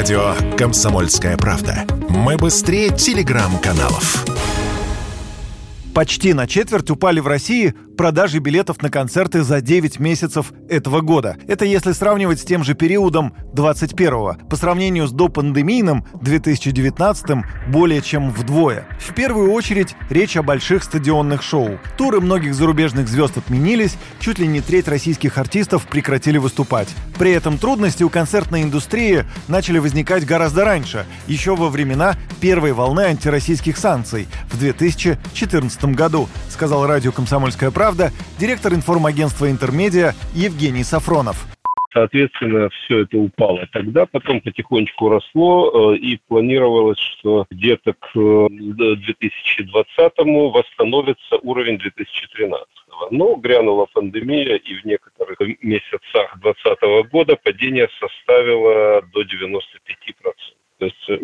Радио «Комсомольская правда». Мы быстрее телеграм-каналов. Почти на четверть упали в России продажи билетов на концерты за 9 месяцев этого года. Это если сравнивать с тем же периодом 21-го. По сравнению с допандемийным 2019 более чем вдвое. В первую очередь речь о больших стадионных шоу. Туры многих зарубежных звезд отменились, чуть ли не треть российских артистов прекратили выступать. При этом трудности у концертной индустрии начали возникать гораздо раньше, еще во времена первой волны антироссийских санкций в 2014 году, сказал радио «Комсомольская правда» директор информагентства «Интермедиа» Евгений Сафронов. Соответственно, все это упало тогда, потом потихонечку росло, э, и планировалось, что где-то к 2020-му восстановится уровень 2013 но грянула пандемия, и в некоторых месяцах 2020 года падение составило до 95%.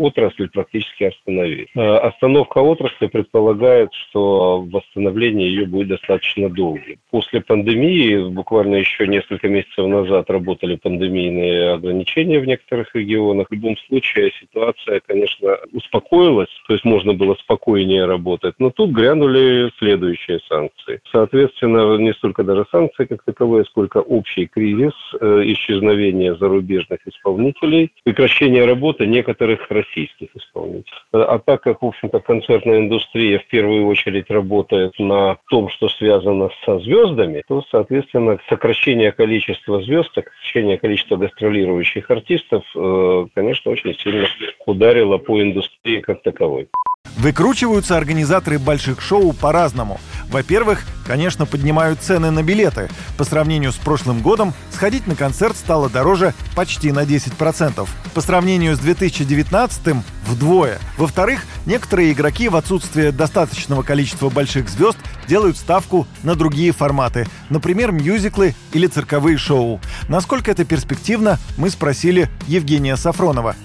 Отрасль практически остановилась. Э, остановка отрасли предполагает, что восстановление ее будет достаточно долгим. После пандемии, буквально еще несколько месяцев назад работали пандемийные ограничения в некоторых регионах. В любом случае ситуация, конечно, успокоилась, то есть можно было спокойнее работать. Но тут грянули следующие санкции. Соответственно, не столько даже санкции как таковые, сколько общий кризис, э, исчезновение зарубежных исполнителей, прекращение работы некоторых некоторых российских исполнителей. А так как, в общем-то, концертная индустрия в первую очередь работает на том, что связано со звездами, то, соответственно, сокращение количества звезд, сокращение количества гастролирующих артистов, э, конечно, очень сильно ударило по индустрии как таковой. Выкручиваются организаторы больших шоу по-разному. Во-первых, конечно, поднимают цены на билеты. По сравнению с прошлым годом, сходить на концерт стало дороже почти на 10%. По сравнению с 2019 вдвое. Во-вторых, некоторые игроки в отсутствие достаточного количества больших звезд делают ставку на другие форматы, например, мюзиклы или цирковые шоу. Насколько это перспективно, мы спросили Евгения Сафронова,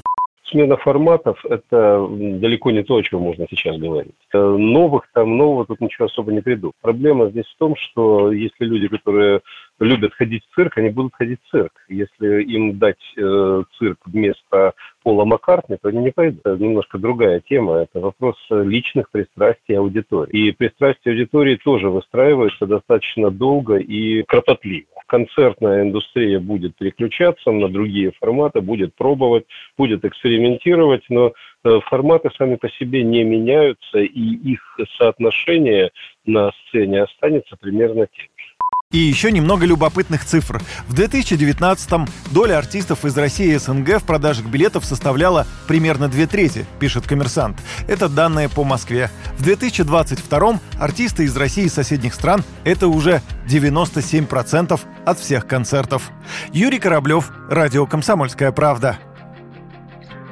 смена форматов – это далеко не то, о чем можно сейчас говорить. Э, новых там, нового тут ничего особо не приду. Проблема здесь в том, что если люди, которые любят ходить в цирк, они будут ходить в цирк. Если им дать э, цирк вместо Пола Маккартни, то они не пойдут. Это немножко другая тема. Это вопрос личных пристрастий аудитории. И пристрастия аудитории тоже выстраиваются достаточно долго и кропотливо концертная индустрия будет переключаться на другие форматы, будет пробовать, будет экспериментировать, но э, форматы сами по себе не меняются, и их соотношение на сцене останется примерно тем. И еще немного любопытных цифр. В 2019-м доля артистов из России и СНГ в продажах билетов составляла примерно две трети, пишет коммерсант. Это данные по Москве. В 2022-м артисты из России и соседних стран – это уже 97% от всех концертов. Юрий Кораблев, Радио «Комсомольская правда».